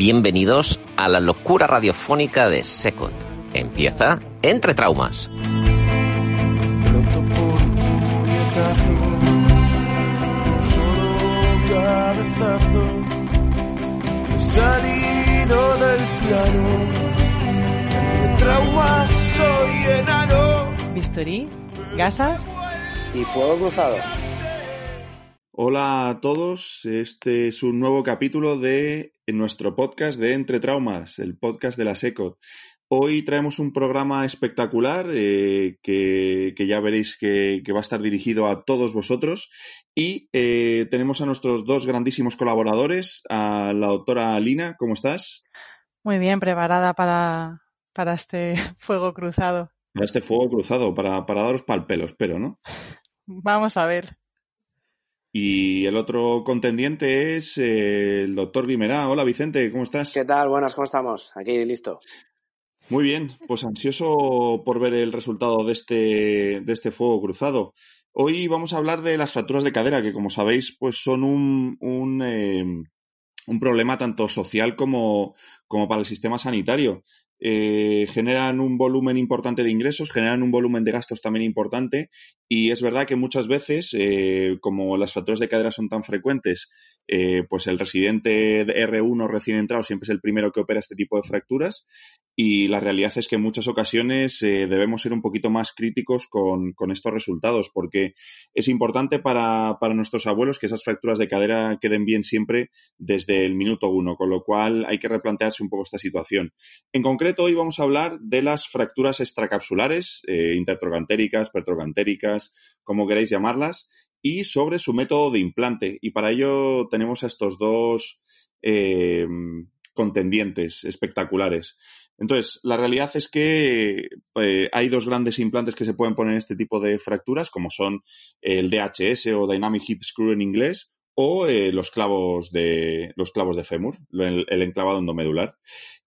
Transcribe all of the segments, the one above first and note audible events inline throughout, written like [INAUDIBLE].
Bienvenidos a la locura radiofónica de Secot. Empieza Entre Traumas. salido del plano. Entre traumas soy enano. Bisturí, gasas y fuego cruzado. Hola a todos, este es un nuevo capítulo de nuestro podcast de Entre Traumas, el podcast de la SECOT. Hoy traemos un programa espectacular eh, que, ya veréis que, va a estar dirigido a todos vosotros y eh, tenemos a nuestros dos grandísimos colaboradores, a la doctora Alina, ¿cómo estás? Muy bien, preparada para, para este [LAUGHS] fuego cruzado. Para este fuego cruzado, para, para daros pelo, espero, ¿no? Vamos a ver. Y el otro contendiente es eh, el doctor Guimerá. Hola Vicente, ¿cómo estás? ¿Qué tal? Buenas, ¿cómo estamos? Aquí listo. Muy bien, pues ansioso por ver el resultado de este, de este fuego cruzado. Hoy vamos a hablar de las fracturas de cadera, que como sabéis, pues son un, un, eh, un problema tanto social como, como para el sistema sanitario. Eh, generan un volumen importante de ingresos, generan un volumen de gastos también importante y es verdad que muchas veces, eh, como las fracturas de cadera son tan frecuentes, eh, pues el residente de R1 recién entrado siempre es el primero que opera este tipo de fracturas y la realidad es que en muchas ocasiones eh, debemos ser un poquito más críticos con, estos resultados porque es importante para, nuestros abuelos que esas fracturas de cadera queden bien siempre desde el minuto uno, con lo cual hay que replantearse un poco esta situación. En concreto, hoy vamos a hablar de las fracturas extracapsulares, eh, intertrocantéricas, pertrocantéricas, como queráis llamarlas, y sobre su método de implante. Y para ello tenemos a estos dos eh, contendientes espectaculares. Entonces, la realidad es que eh, hay dos grandes implantes que se pueden poner en este tipo de fracturas, como son el DHS o Dynamic Hip Screw en inglés, o eh, los clavos de los clavos de fémur, el, enclavado endomedular.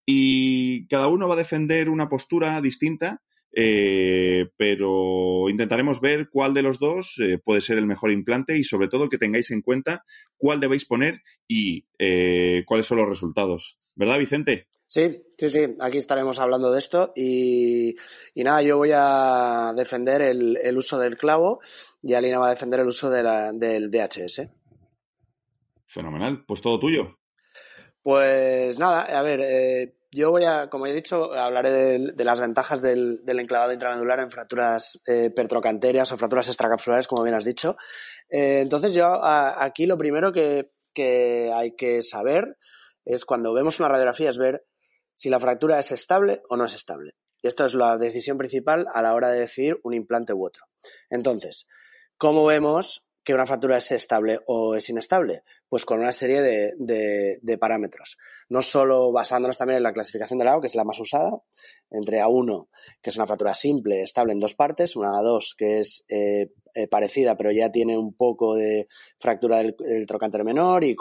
Y cada uno va a defender una postura distinta, eh, pero intentaremos ver cuál de los dos puede ser el mejor implante y sobre todo que tengáis en cuenta cuál debéis poner y cuáles son los resultados. ¿Verdad, Vicente? Sí, sí, sí, aquí estaremos hablando de esto y, nada, yo voy a defender el, uso del clavo y Alina va a defender el uso del DHS. Fenomenal, pues todo tuyo. Pues nada, a ver, eh, yo voy a, como he dicho, hablaré de, las ventajas del, enclavado intramedular en fracturas eh, pertrocanterias o fracturas extracapsulares, como bien has dicho. Eh, entonces yo aquí lo primero que, hay que saber es cuando vemos una radiografía es ver si la fractura es estable o no es estable. Y esto es la decisión principal a la hora de decidir un implante u otro. Entonces, ¿cómo vemos que una fractura es estable o es inestable? Pues con una serie de, parámetros. No solo basándonos también en la clasificación de Lau, que es la más usada, entre A1, que es una fractura simple, estable en dos partes, una A2, que es eh, eh, parecida, pero ya tiene un poco de fractura del, del trocánter menor y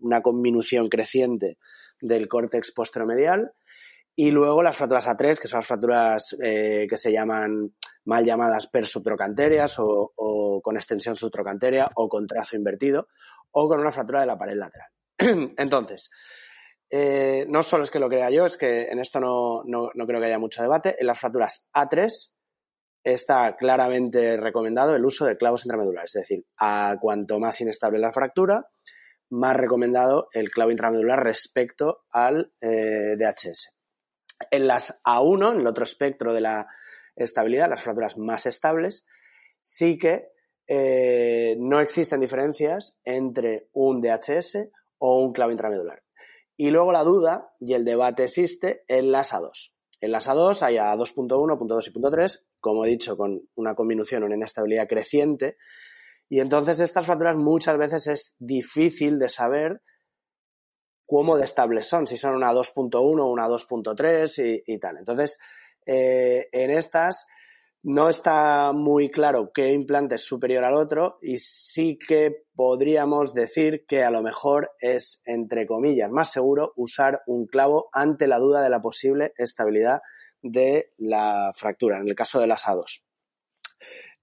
una conminución creciente del córtex posteromedial. Y luego las fracturas A3, que son las fracturas eh, que se llaman mal llamadas persubtrocanterias o, o con extensión subtrocanteria o con trazo invertido o con una fractura de la pared lateral. [CLEARS THROAT] Entonces, eh, no solo es que lo crea yo, es que en esto no, no, no, creo que haya mucho debate. En las fracturas A3 está claramente recomendado el uso de clavos intramedulares, es decir, a cuanto más inestable la fractura, más recomendado el clavo intramedular respecto al eh, DHS. En las A1, en el otro espectro de la estabilidad, las fracturas más estables, sí que eh, no existen diferencias entre un DHS o un clavo intramedular. Y luego la duda y el debate existe en las A2. En las A2 hay A 2.1, .2 y .3, como he dicho, con una combinación o una inestabilidad creciente, y entonces estas fracturas muchas veces es difícil de saber cómo de estables son, si son una 2.1 o una 2.3 y, y, tal. Entonces, eh, en estas no está muy claro qué implante es superior al otro y sí que podríamos decir que a lo mejor es, entre comillas, más seguro usar un clavo ante la duda de la posible estabilidad de la fractura, en el caso de las A2.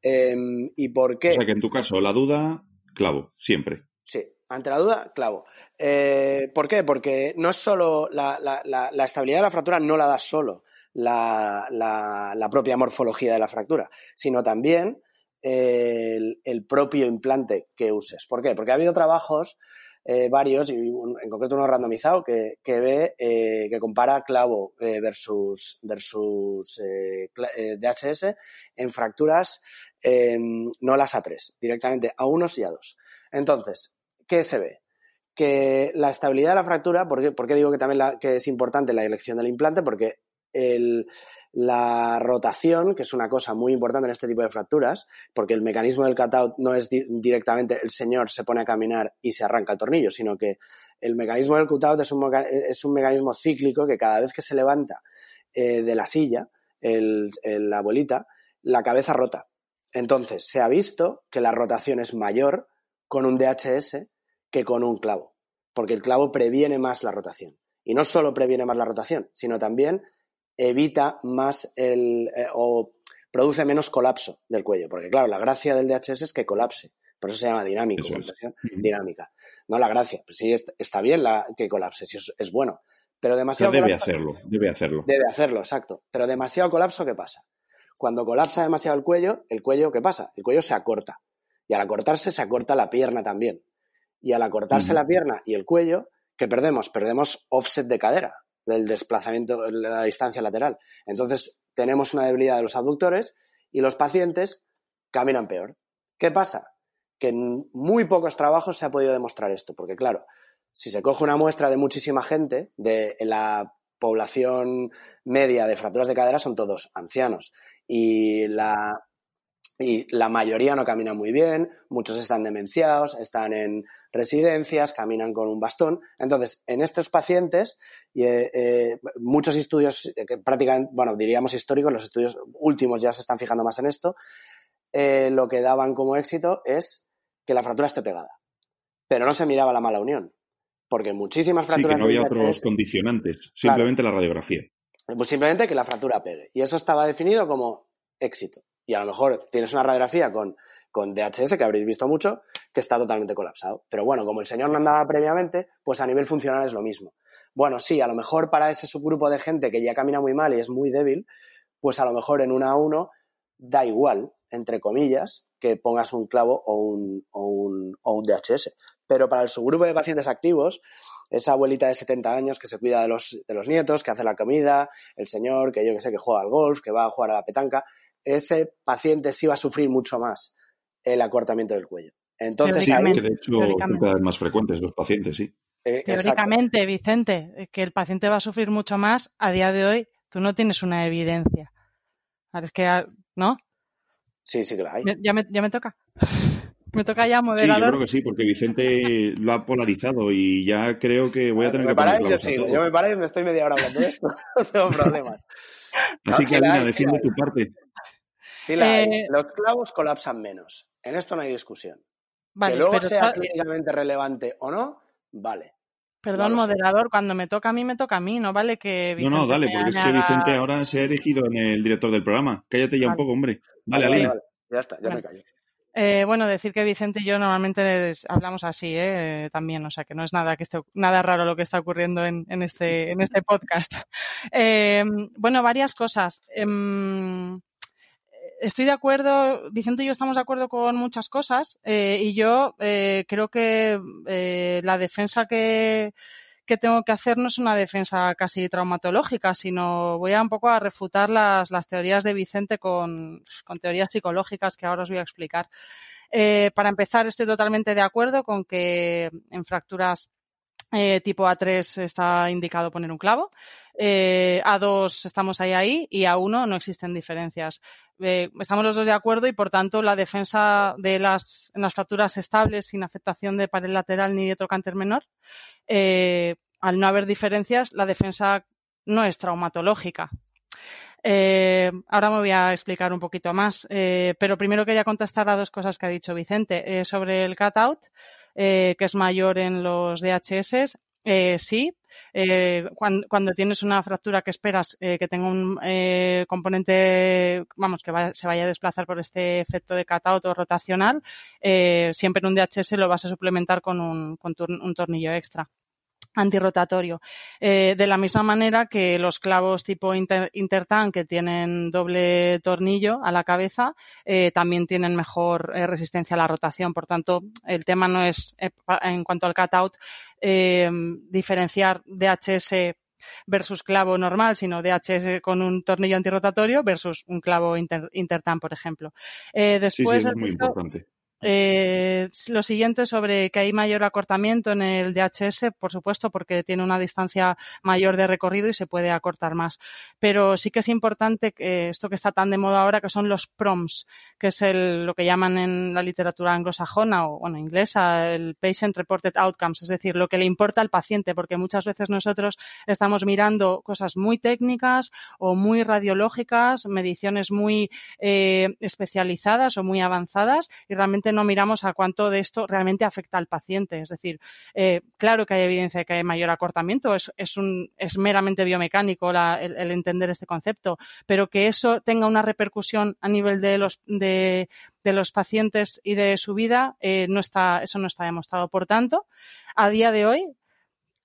Eh, ¿Y por qué? O sea que en tu caso, la duda, clavo, siempre. Sí, ante la duda, clavo. Eh, ¿Por qué? Porque no es solo la, la, la, la, estabilidad de la fractura no la da solo la, propia morfología de la fractura, sino también el, el, propio implante que uses. ¿Por qué? Porque ha habido trabajos eh, varios, y en concreto uno randomizado, que, que ve, eh, que compara clavo eh, versus, versus DHS en fracturas no las A3, directamente a unos y a dos. Entonces, ¿qué se ve? Que la estabilidad de la fractura, ¿por qué, por qué digo que también la, que es importante la elección del implante? Porque la rotación, que es una cosa muy importante en este tipo de fracturas, porque el mecanismo del cutout no es di directamente el señor se pone a caminar y se arranca el tornillo, sino que el mecanismo del cutout es un, mecanismo cíclico que cada vez que se levanta eh, de la silla, el, la abuelita, la cabeza rota. Entonces, se ha visto que la rotación es mayor con un DHS que con un clavo, porque el clavo previene más la rotación. Y no solo previene más la rotación, sino también evita más el eh, o produce menos colapso del cuello, porque claro, la gracia del DHS es que colapse, por eso se llama dinámico, es. dinámica. No la gracia, pues sí está bien la, que colapse, sí es, es bueno, pero demasiado debe colapso, hacerlo, debe hacerlo. Debe hacerlo, exacto, pero demasiado colapso, ¿qué pasa? Cuando colapsa demasiado el cuello, el cuello, ¿qué pasa? El cuello se acorta. Y al acortarse, se acorta la pierna también. Y al acortarse uh -huh. la pierna y el cuello, ¿qué perdemos? Perdemos offset de cadera del desplazamiento, de la distancia lateral. Entonces, tenemos una debilidad de los abductores y los pacientes caminan peor. ¿Qué pasa? Que en muy pocos trabajos se ha podido demostrar esto, porque claro, si se coge una muestra de muchísima gente, de la población media de fracturas de cadera son todos ancianos y la, y la mayoría no camina muy bien, muchos están demenciados, están en residencias, caminan con un bastón. Entonces, en estos pacientes, eh, eh, muchos estudios, que prácticamente, bueno, diríamos históricos, los estudios últimos ya se están fijando más en esto, eh, lo que daban como éxito es que la fractura esté pegada. Pero no se miraba la mala unión, porque muchísimas fracturas... Sí, que no había otros condicionantes, simplemente claro, la radiografía. Pues simplemente que la fractura pegue. Y eso estaba definido como éxito. Y a lo mejor tienes una radiografía con, con DHS, que habréis visto mucho, que está totalmente colapsado. Pero bueno, como el señor no andaba previamente, pues a nivel funcional es lo mismo. Bueno, sí, a lo mejor para ese subgrupo de gente que ya camina muy mal y es muy débil, pues a lo mejor en una a uno da igual, entre comillas, que pongas un clavo o un, o un, o un DHS. Pero para el subgrupo de pacientes activos, esa abuelita de 70 años que se cuida de los, de los nietos, que hace la comida, el señor que yo que sé que juega al golf, que va a jugar a la petanca, ese paciente sí va a sufrir mucho más el acortamiento del cuello. Entonces, sí, ahí, que de hecho son cada vez más frecuentes los pacientes, sí. Eh, Teóricamente, exacto. Vicente, que el paciente va a sufrir mucho más, a día de hoy tú no tienes una evidencia. Es que, ¿no? Sí, sí que la hay. Ya me, ya me toca. [LAUGHS] Me toca ya moderador. Sí, yo creo que sí, porque Vicente lo ha polarizado y ya creo que voy a tener me que paráis, yo sí, yo me paráis, me estoy media hora hablando de esto, [LAUGHS] no tengo [LAUGHS] problemas. Así no, que, Alina, defiende tu parte. Sí, la eh, los clavos colapsan menos. En esto no hay discusión. Vale, que luego sea está... clínicamente relevante o no, vale. Perdón, no moderador, cuando me toca a mí, me toca a mí, no vale que Vicente No, no, dale, porque es que Vicente ahora se ha erigido en el director del programa. Cállate ya vale. un poco, hombre. Dale, vale, Alina. Vale, ya está, ya me callo. Eh, bueno, decir que Vicente y yo normalmente hablamos así, ¿eh? también, o sea que no es nada que esté, nada raro lo que está ocurriendo en, en este, en este podcast. [LAUGHS] Eh, bueno, varias cosas. Estoy de acuerdo, Vicente y yo estamos de acuerdo con muchas cosas eh, y yo eh, creo que eh, la defensa que, tengo que hacer no es una defensa casi traumatológica, sino voy a un poco a refutar las, teorías de Vicente con, teorías psicológicas que ahora os voy a explicar. Para empezar, estoy totalmente de acuerdo con que en fracturas tipo A3 está indicado poner un clavo. Eh, A2 estamos ahí ahí y A1 no existen diferencias. Eh, estamos los dos de acuerdo y por tanto la defensa de las, las fracturas estables sin afectación de pared lateral ni de trocánter menor eh, al no haber diferencias, la defensa no es traumatológica. Eh, ahora me voy a explicar un poquito más, pero primero quería contestar a dos cosas que ha dicho Vicente. Sobre el cut-out, que es mayor en los DHS, sí. Cuando, tienes una fractura que esperas que tenga un componente, vamos, que se vaya a desplazar por este efecto de cut-out o rotacional, siempre en un DHS lo vas a suplementar con un tornillo extra antirrotatorio. Eh, de la misma manera que los clavos tipo inter, Intertan que tienen doble tornillo a la cabeza eh, también tienen mejor eh, resistencia a la rotación. Por tanto, el tema no es en cuanto al cutout diferenciar DHS versus clavo normal, sino DHS con un tornillo antirrotatorio versus un clavo Intertan, por ejemplo. después, sí, es muy importante. Eh, lo siguiente sobre que hay mayor acortamiento en el DHS, por supuesto, porque tiene una distancia mayor de recorrido y se puede acortar más. Pero sí que es importante que esto que está tan de moda ahora, que son los PROMs, que es el, lo que llaman en la literatura anglosajona o bueno, inglesa, el Patient Reported Outcomes, es decir, lo que le importa al paciente, porque muchas veces nosotros estamos mirando cosas muy técnicas o muy radiológicas, mediciones muy eh, especializadas o muy avanzadas y realmente no miramos a cuánto de esto realmente afecta al paciente. Es decir, eh, claro que hay evidencia de que hay mayor acortamiento, es, es, un, es meramente biomecánico el, entender este concepto, pero que eso tenga una repercusión a nivel de los, de, los pacientes y de su vida, eh, no está, eso no está demostrado. Por tanto, a día de hoy,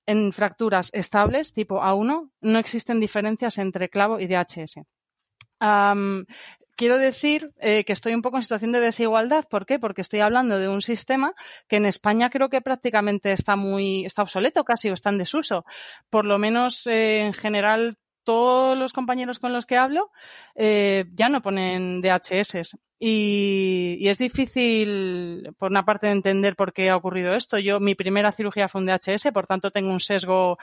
en fracturas estables tipo A1 no existen diferencias entre clavo y DHS quiero decir eh, que estoy un poco en situación de desigualdad. ¿Por qué? Porque estoy hablando de un sistema que en España creo que prácticamente está muy, está obsoleto casi o está en desuso. Por lo menos eh, en general todos los compañeros con los que hablo eh, ya no ponen DHS. Y, es difícil, por una parte, entender por qué ha ocurrido esto. Yo, mi primera cirugía fue un DHS, por tanto, tengo un sesgo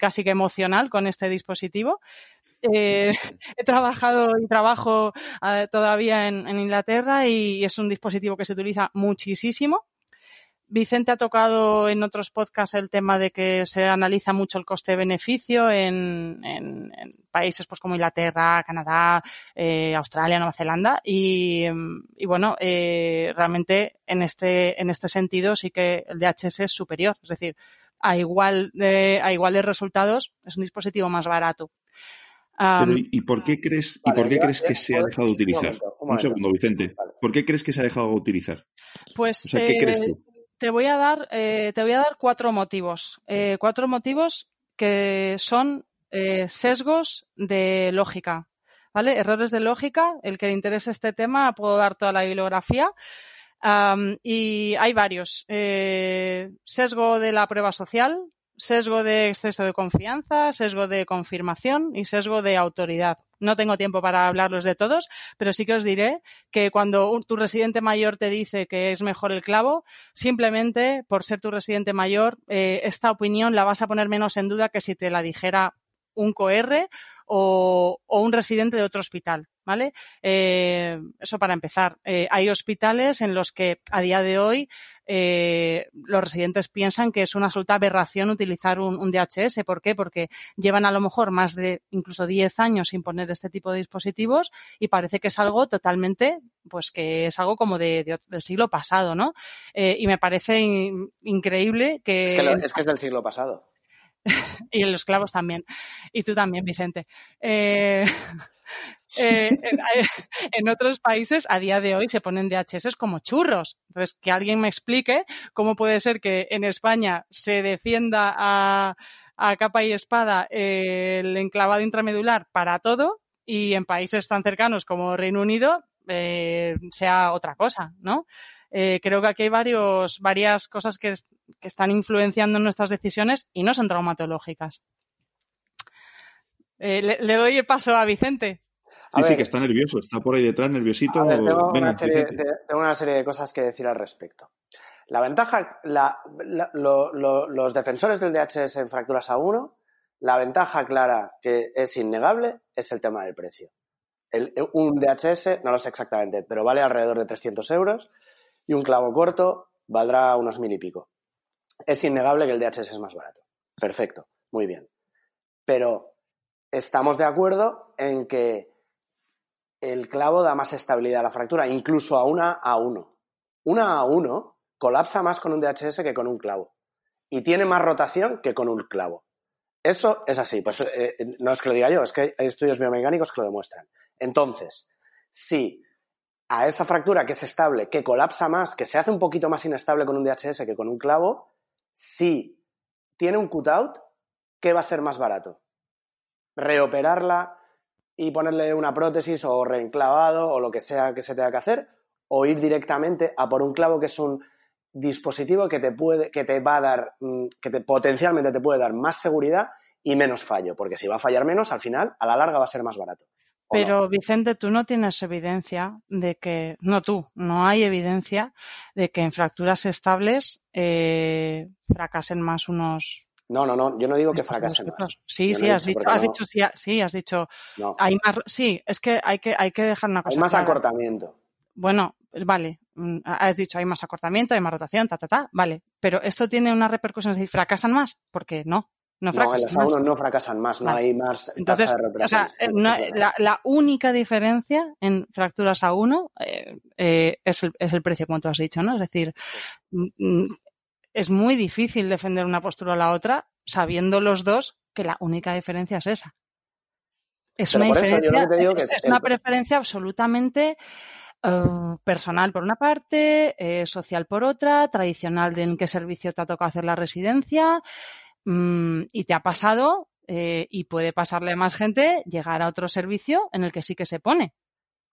casi que emocional con este dispositivo. Eh, [LAUGHS] he trabajado y trabajo eh, todavía en, Inglaterra y es un dispositivo que se utiliza muchísimo. Vicente ha tocado en otros podcasts el tema de que se analiza mucho el coste-beneficio en, países pues como Inglaterra, Canadá, eh, Australia, Nueva Zelanda y, bueno, realmente en este, en este sentido sí que el DHS es superior. Es decir, a, igual a iguales resultados es un dispositivo más barato. ¿Y, por qué crees, ¿y por qué crees que se ha dejado de utilizar? Un, segundo, Vicente. ¿Por qué crees que se ha dejado de utilizar? Pues ¿qué crees eh, Te voy a dar, eh, te voy a dar cuatro motivos. Eh, cuatro motivos que son sesgos de lógica. ¿Vale? Errores de lógica. El que le interese este tema, puedo dar toda la bibliografía. y hay varios. sesgo de la prueba social, sesgo de exceso de confianza, sesgo de confirmación y sesgo de autoridad. No tengo tiempo para hablarlos de todos, pero sí que os diré que cuando tu residente mayor te dice que es mejor el clavo, simplemente por ser tu residente mayor, eh, esta opinión la vas a poner menos en duda que si te la dijera un COR o, un residente de otro hospital, ¿vale? Eh, eso para empezar. Eh, hay hospitales en los que a día de hoy eh, los residentes piensan que es una absoluta aberración utilizar un, DHS. ¿Por qué? Porque llevan a lo mejor más de incluso 10 años sin poner este tipo de dispositivos y parece que es algo totalmente, pues que es algo como de, del siglo pasado, ¿no? y me parece increíble que... Es que, es que es del siglo pasado. [LAUGHS] y los clavos también. Y tú también, Vicente. Eh, [LAUGHS] eh, [LAUGHS] en, otros países a día de hoy se ponen DHS como churros. Entonces, que alguien me explique cómo puede ser que en España se defienda a, capa y espada el enclavado intramedular para todo y en países tan cercanos como Reino Unido eh, sea otra cosa, ¿no? Eh, creo que aquí hay varios, varias cosas que, están influenciando nuestras decisiones y no son traumatológicas. Eh, le, doy el paso a Vicente. Sí, sí, que está nervioso, está por ahí detrás, nerviosito. tengo, una serie, de, cosas que decir al respecto. La ventaja, los defensores del DHS en fracturas A1, la ventaja clara que es innegable es el tema del precio. un DHS, no lo sé exactamente, pero vale alrededor de 300 euros y un clavo corto valdrá unos mil y pico. Es innegable que el DHS es más barato. Perfecto, muy bien. Pero estamos de acuerdo en que el clavo da más estabilidad a la fractura, incluso a una a uno. Una a uno colapsa más con un DHS que con un clavo. Y tiene más rotación que con un clavo. Eso es así. Pues eh, no es que lo diga yo, es que hay estudios biomecánicos que lo demuestran. Entonces, si a esa fractura que es estable, que colapsa más, que se hace un poquito más inestable con un DHS que con un clavo, si tiene un cutout, ¿qué va a ser más barato? ¿Reoperarla y ponerle una prótesis o reenclavado o lo que sea que se tenga que hacer? ¿O ir directamente a por un clavo que es un dispositivo que te puede, que te va a dar, mm, que te, potencialmente te puede dar más seguridad y menos fallo? Porque si va a fallar menos, al final, a la larga va a ser más barato. Pero Vicente, tú no tienes evidencia de que, no tú, no hay evidencia de que en fracturas estables eh, fracasen más unos. No, no, no, yo no digo que fracasen más. Sí, sí, has dicho, has dicho, sí, sí, has dicho, hay más, sí, es que hay que, hay que dejar una cosa. Hay más acortamiento. Bueno, vale, mm, has dicho hay más acortamiento, hay más rotación, ta, ta, ta, vale, pero esto tiene una repercusión, si fracasan más, porque no. No, no en las A1 no fracasan más, no hay más Entonces, tasa de recuperación. O sea, eh, la, la, única diferencia en fracturas A1 eh, eh, es, el, es, el, precio, como tú has dicho, ¿no? Es decir, mm, es muy difícil defender una postura o la otra sabiendo los dos que la única diferencia es esa. Es Pero una diferencia, es, una preferencia absolutamente eh, personal por una parte, eh, social por otra, tradicional de en qué servicio te ha tocado hacer la residencia mm, y te ha pasado eh, y puede pasarle a más gente llegar a otro servicio en el que sí que se pone,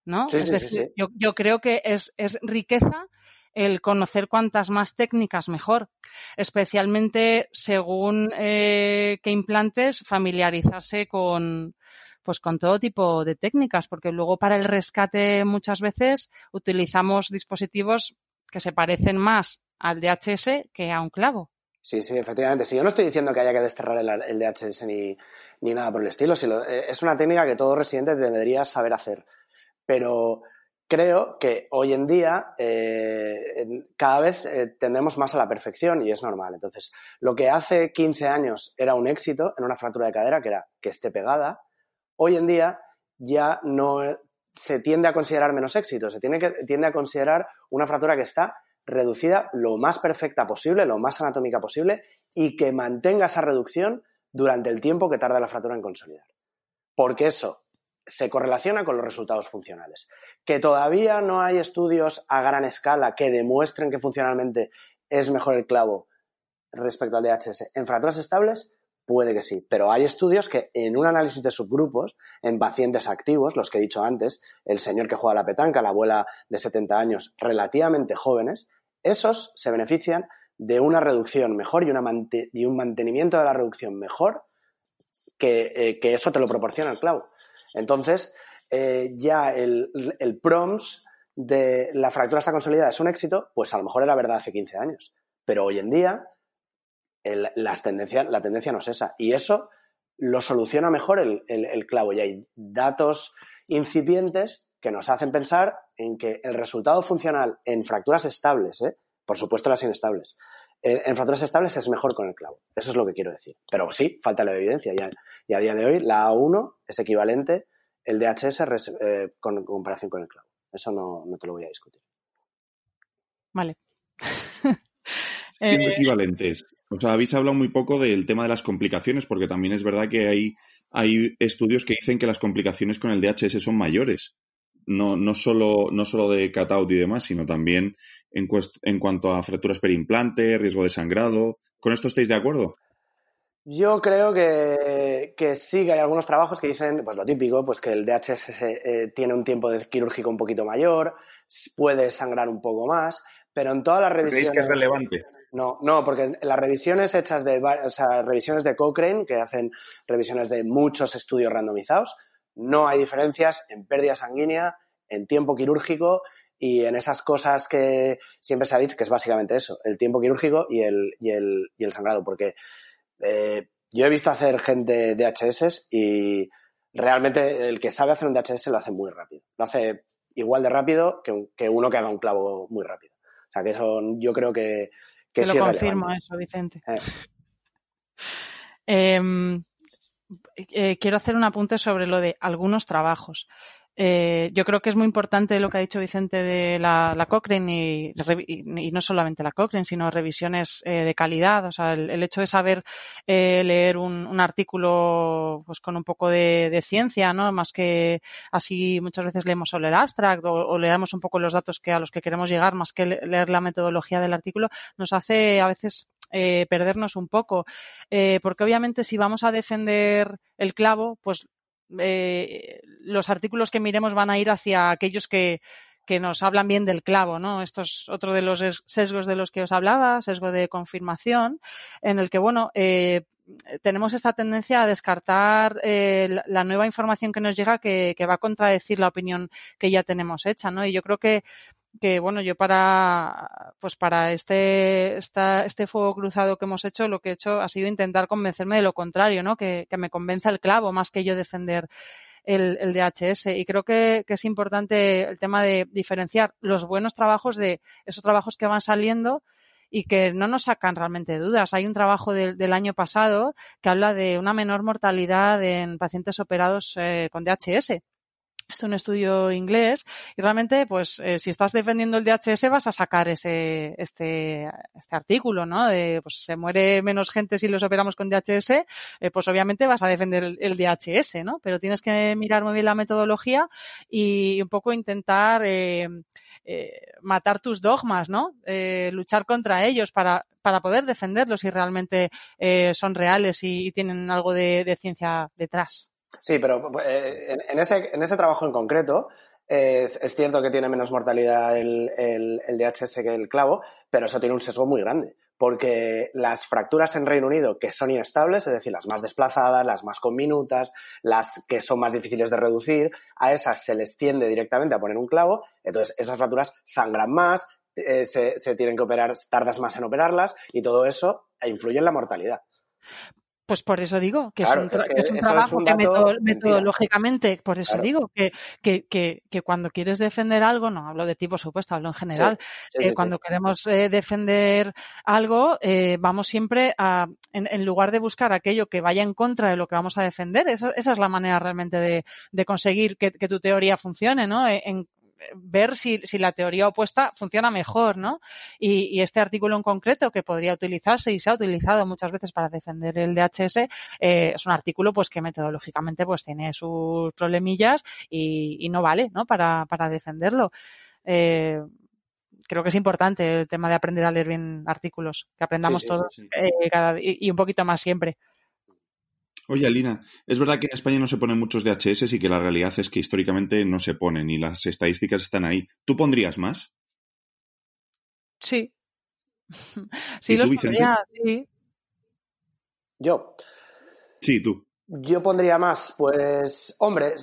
¿no? Sí, es sí, sí, decir, sí. Yo, yo creo que es, es riqueza el conocer cuantas más técnicas mejor, especialmente según eh, qué implantes familiarizarse con pues con todo tipo de técnicas, porque luego para el rescate muchas veces utilizamos dispositivos que se parecen más al DHS que a un clavo. Sí, sí, efectivamente. Si yo no estoy diciendo que haya que desterrar el, DHS ni, ni nada por el estilo, si eh, es una técnica que todo residente debería saber hacer. Pero creo que hoy en día eh, cada vez eh, tendemos más a la perfección y es normal. Entonces, lo que hace 15 años era un éxito en una fractura de cadera, que era que esté pegada, hoy en día ya no se tiende a considerar menos éxito, se tiene que, tiende a considerar una fractura que está reducida lo más perfecta posible, lo más anatómica posible y que mantenga esa reducción durante el tiempo que tarda la fractura en consolidar. Porque eso se correlaciona con los resultados funcionales. Que todavía no hay estudios a gran escala que demuestren que funcionalmente es mejor el clavo respecto al DHS en fracturas estables, puede que sí, pero hay estudios que en un análisis de subgrupos, en pacientes activos, los que he dicho antes, el señor que juega la petanca, la abuela de 70 años, relativamente jóvenes, esos se benefician de una reducción mejor y, un mantenimiento de la reducción mejor que, eh, que eso te lo proporciona el clavo. Entonces, eh, ya el, PROMS de la fractura está consolidada es un éxito, pues a lo mejor era verdad hace 15 años. Pero hoy en día las la tendencia no es esa. Y eso lo soluciona mejor el, el- el clavo. Y hay datos incipientes que nos hacen pensar en que el resultado funcional en fracturas estables, ¿eh? por supuesto las inestables, en fracturas estables es mejor con el clavo. Eso es lo que quiero decir. Pero sí, falta la evidencia. Y a, y a día de hoy la A1 es equivalente el DHS res- eh, con, en comparación con el clavo. Eso no, no te lo voy a discutir. Vale. [LAUGHS] Siendo Eh, equivalentes. O sea, habéis hablado muy poco del tema de las complicaciones, porque también es verdad que hay, hay estudios que dicen que las complicaciones con el DHS son mayores. No, no, solo, no solo de cutout y demás, sino también en, en cuanto a fracturas perimplante, riesgo de sangrado. ¿Con esto estáis de acuerdo? Yo creo que, que sí, que hay algunos trabajos que dicen, pues lo típico, pues que el DHS eh, tiene un tiempo de quirúrgico un poquito mayor, puede sangrar un poco más, pero en todas las ¿Creéis revisiones... que es relevante? No, no, porque las revisiones hechas de, o sea, revisiones de Cochrane, que hacen revisiones de muchos estudios randomizados, no hay diferencias en pérdida sanguínea, en tiempo quirúrgico y en esas cosas que siempre se ha dicho, que es básicamente eso, el tiempo quirúrgico y el, y el, y el sangrado, porque eh, yo he visto hacer gente DHS y realmente el que sabe hacer un DHS lo hace muy rápido. Lo hace igual de rápido que, que uno que haga un clavo muy rápido. O sea que eso yo creo que, que te sí lo es confirmo relevante. eso, Vicente. Eh. Em, eh, quiero hacer un apunte sobre lo de algunos trabajos. Eh, yo creo que es muy importante lo que ha dicho Vicente de la, la Cochrane y, no solamente la Cochrane, sino revisiones eh, de calidad. O sea, el, hecho de saber eh, leer un, artículo pues con un poco de, ciencia, ¿no? Más que así muchas veces leemos solo el abstract o, leemos un poco los datos que a los que queremos llegar, más que leer la metodología del artículo, nos hace a veces perdernos un poco. porque obviamente si vamos a defender el clavo, pues eh, los artículos que miremos van a ir hacia aquellos que, que nos hablan bien del clavo, ¿no? Esto es otro de los sesgos de los que os hablaba, sesgo de confirmación, en el que, bueno, eh, tenemos esta tendencia a descartar eh, la nueva información que nos llega que, que, va a contradecir la opinión que ya tenemos hecha, ¿no? Y yo creo que que bueno, yo para pues para este esta, este fuego cruzado que hemos hecho, lo que he hecho ha sido intentar convencerme de lo contrario, ¿no? Que, que me convenza el clavo más que yo defender el, el DHS. Y creo que, que, es importante el tema de diferenciar los buenos trabajos de esos trabajos que van saliendo y que no nos sacan realmente dudas. Hay un trabajo del, del año pasado que habla de una menor mortalidad en pacientes operados eh, con DHS es un estudio inglés y realmente, pues, eh, si estás defendiendo el DHS vas a sacar ese, este, este artículo, ¿no? De, pues, se muere menos gente si los operamos con DHS, eh, pues obviamente vas a defender el, DHS, ¿no? Pero tienes que mirar muy bien la metodología y un poco intentar, eh, matar tus dogmas, ¿no? luchar contra ellos para, para poder defenderlos si realmente son reales y, tienen algo de ciencia detrás. Sí, pero eh, en, ese, en ese trabajo en concreto es, cierto que tiene menos mortalidad el, el, el, DHS que el clavo, pero eso tiene un sesgo muy grande, porque las fracturas en Reino Unido que son inestables, es decir, las más desplazadas, las más conminutas, las que son más difíciles de reducir, a esas se les tiende directamente a poner un clavo, entonces esas fracturas sangran más, eh, se, se tienen que operar, tardas más en operarlas y todo eso influye en la mortalidad. Pues por eso digo que es un, trabajo que metodológicamente, por eso digo que, que, que, cuando quieres defender algo, no hablo de ti, por supuesto, hablo en general, eh, cuando queremos eh, defender algo, eh, vamos siempre a, en, lugar de buscar aquello que vaya en contra de lo que vamos a defender, esa, esa es la manera realmente de, de conseguir que, tu teoría funcione, ¿no? En, ver si, si, la teoría opuesta funciona mejor, ¿no? Y, este artículo en concreto, que podría utilizarse y se ha utilizado muchas veces para defender el DHS, eh, es un artículo pues que metodológicamente pues tiene sus problemillas y, no vale, ¿no? Para, para defenderlo. Eh, creo que es importante el tema de aprender a leer bien artículos, que aprendamos todos eh, cada, y un poquito más siempre. Oye, Alina, es verdad que en España no se ponen muchos DHS y que la realidad es que históricamente no se ponen y las estadísticas están ahí. ¿Tú pondrías más? Sí. [LAUGHS] Sí, los pondría, sí. Yo. Sí, tú. Yo pondría más, pues, hombre,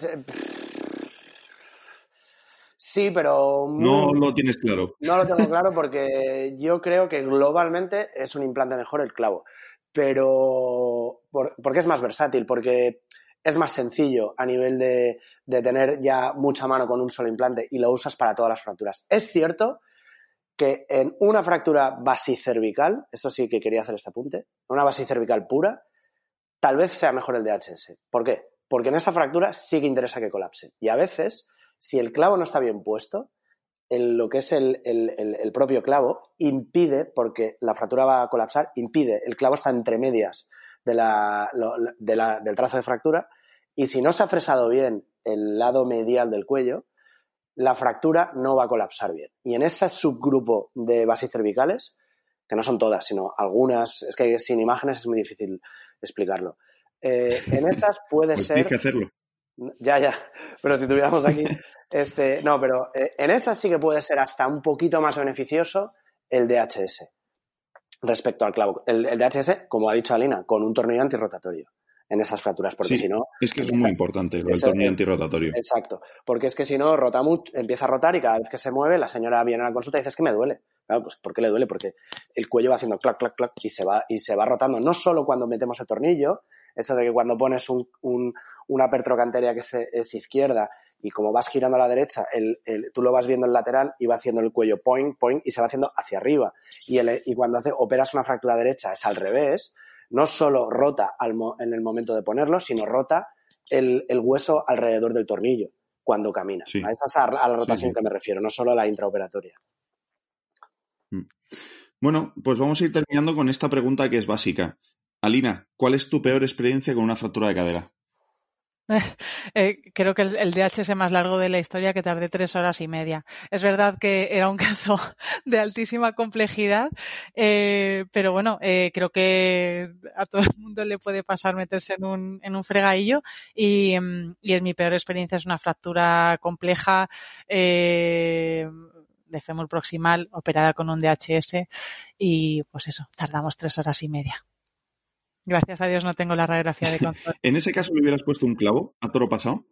sí, pero... No lo tienes claro. No lo tengo claro porque yo creo que globalmente es un implante mejor el clavo pero porque es más versátil, porque es más sencillo a nivel de, tener ya mucha mano con un solo implante y lo usas para todas las fracturas. Es cierto que en una fractura basicervical, esto sí que quería hacer este apunte, una basicervical pura, tal vez sea mejor el DHS. ¿Por qué? Porque en esa fractura sí que interesa que colapse. Y a veces, si el clavo no está bien puesto, lo que es el, propio clavo impide, porque la fractura va a colapsar, impide, el clavo está entre medias de la, del trazo de fractura y si no se ha fresado bien el lado medial del cuello, la fractura no va a colapsar bien. Y en ese subgrupo de bases cervicales, que no son todas, sino algunas, es que sin imágenes es muy difícil explicarlo. Eh, en esas puede pues ser. que hacerlo. Ya, ya. [LAUGHS] Pero si tuviéramos aquí. Este, no, pero eh, en esas sí que puede ser hasta un poquito más beneficioso el DHS respecto al clavo. El, DHS, como ha dicho Alina, con un tornillo antirrotatorio en esas fracturas, porque si no... Es que es muy importante lo del tornillo antirrotatorio. Exacto, porque es que si no, rota mucho, empieza a rotar y cada vez que se mueve, la señora viene a la consulta y dice, es que me duele. Claro, pues ¿por qué le duele? Porque el cuello va haciendo clac, clac, clac y se va, y se va rotando, no solo cuando metemos el tornillo, eso de que cuando pones un, una pertrocanteria que es, izquierda y como vas girando a la derecha, el, tú lo vas viendo el lateral y va haciendo el cuello point, point y se va haciendo hacia arriba. Y, y cuando hace, operas una fractura derecha es al revés, no solo rota en el momento de ponerlo, sino rota el, hueso alrededor del tornillo cuando camina. A esa es a, la rotación que me refiero, no solo a la intraoperatoria. Mm. Bueno, pues vamos a ir terminando con esta pregunta que es básica. Alina, ¿cuál es tu peor experiencia con una fractura de cadera? [LAUGHS] Eh, creo que el, DHS más largo de la historia que tardé tres horas y media. Es verdad que era un [LAUGHS] caso de altísima complejidad, eh, pero bueno, eh, creo que a todo el mundo le puede pasar meterse en un, en un fregadillo y, mm, y en mi peor experiencia es una fractura compleja de fémur proximal operada con un DHS y pues eso, tardamos tres horas y media. Gracias a Dios no tengo la radiografía de control. [LAUGHS] ¿En ese caso le hubieras puesto un clavo a toro pasado?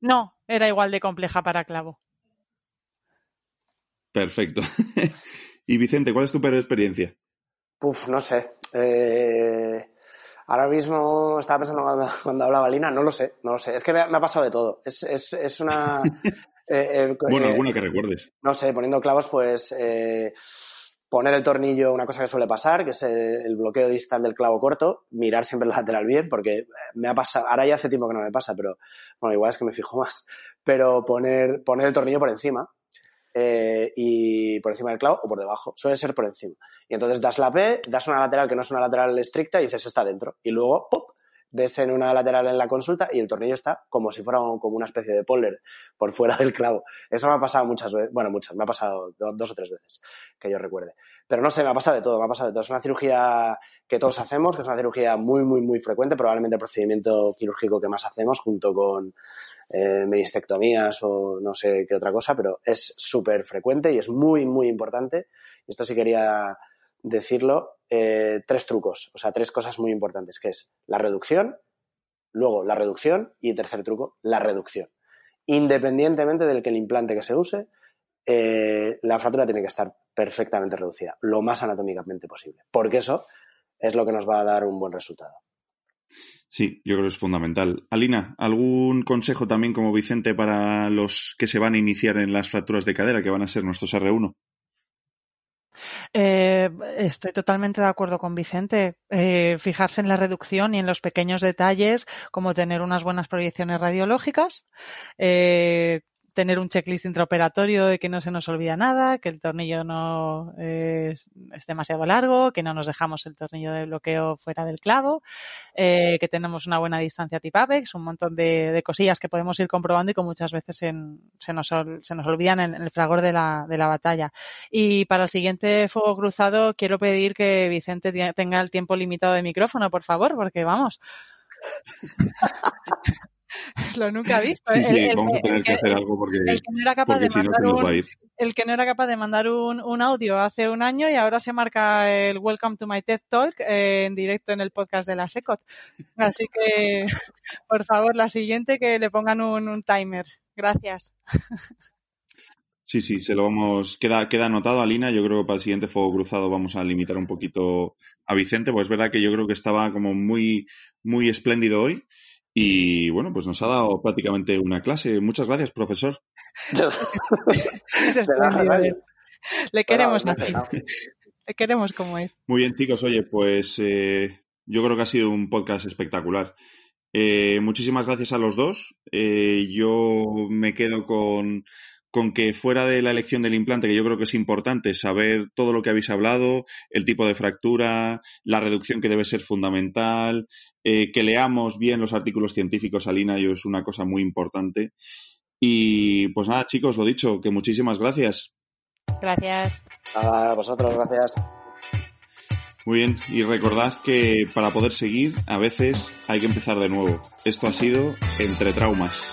No, era igual de compleja para clavo. Perfecto. [LAUGHS] y Vicente, ¿cuál es tu peor experiencia? Puf, no sé. Eh, ahora mismo estaba pensando cuando, hablaba Lina, no lo sé, no lo sé. Es que me ha, pasado de todo. Es, una. [LAUGHS] Eh, eh, bueno, alguna que recuerdes. No sé, poniendo clavos, pues poner el tornillo, una cosa que suele pasar, que es el, bloqueo distal del clavo corto, mirar siempre el lateral bien, porque me ha pasado, ahora ya hace tiempo que no me pasa, pero bueno, igual es que me fijo más, pero poner, poner el tornillo por encima eh, y por encima del clavo o por debajo, suele ser por encima. Y entonces das la P, das una lateral que no es una lateral estricta y dices está dentro. Y luego, ¡pop! Ves en una lateral en la consulta y el tornillo está como si fuera como una especie de poller por fuera del clavo. Eso me ha pasado muchas veces, bueno, muchas, me ha pasado dos o tres veces que yo recuerde. Pero no sé, me ha pasado de todo, me ha pasado de todo. Es una cirugía que todos hacemos, que es una cirugía muy, muy, muy frecuente, probablemente el procedimiento quirúrgico que más hacemos junto con eh, o no sé qué otra cosa, pero es súper frecuente y es muy, muy importante. Esto sí quería decirlo, eh, tres trucos, o sea, tres cosas muy importantes, que es la reducción, luego la reducción y el tercer truco, la reducción. Independientemente del que el implante que se use, eh, la fractura tiene que estar perfectamente reducida, lo más anatómicamente posible, porque eso es lo que nos va a dar un buen resultado. Sí, yo creo que es fundamental. Alina, ¿algún consejo también como Vicente para los que se van a iniciar en las fracturas de cadera, que van a ser nuestros R1? Eh, estoy totalmente de acuerdo con Vicente. Eh, fijarse en la reducción y en los pequeños detalles, como tener unas buenas proyecciones radiológicas, eh, tener un checklist intraoperatorio de que no se nos olvida nada, que el tornillo no es, demasiado largo, que no nos dejamos el tornillo de bloqueo fuera del clavo, eh, que tenemos una buena distancia tip apex, un montón de, cosillas que podemos ir comprobando y que muchas veces se, nos, se nos olvidan en, el fragor de la, de la batalla. Y para el siguiente fuego cruzado quiero pedir que Vicente tenga el tiempo limitado de micrófono, por favor, porque vamos. [LAUGHS] [LAUGHS] lo nunca he visto. Sí, sí, vamos a tener que, hacer algo porque, el que no era capaz de mandar un, El que no era capaz de mandar un, audio hace un año y ahora se marca el Welcome to my TED Talk eh, en directo en el podcast de la SECOT. Así que, [LAUGHS] por favor, la siguiente que le pongan un, timer. Gracias. Sí, sí, se lo vamos. Queda, queda anotado, Alina. Yo creo que para el siguiente fuego cruzado vamos a limitar un poquito a Vicente, pues es verdad que yo creo que estaba como muy, muy espléndido hoy. Y bueno, pues nos ha dado prácticamente una clase. Muchas gracias, profesor. Le queremos así. Le queremos como es. Muy bien, chicos. Oye, pues eh, yo creo que ha sido un podcast espectacular. Eh, muchísimas gracias a los dos. Eh, yo me quedo con con que fuera de la elección del implante, que yo creo que es importante saber todo lo que habéis hablado, el tipo de fractura, la reducción que debe ser fundamental, eh, que leamos bien los artículos científicos, Alina, yo es una cosa muy importante. Y pues nada, chicos, lo dicho, que muchísimas gracias. Gracias. a vosotros, gracias. Muy bien, y recordad que para poder seguir, a veces hay que empezar de nuevo. Esto ha sido Entre Traumas.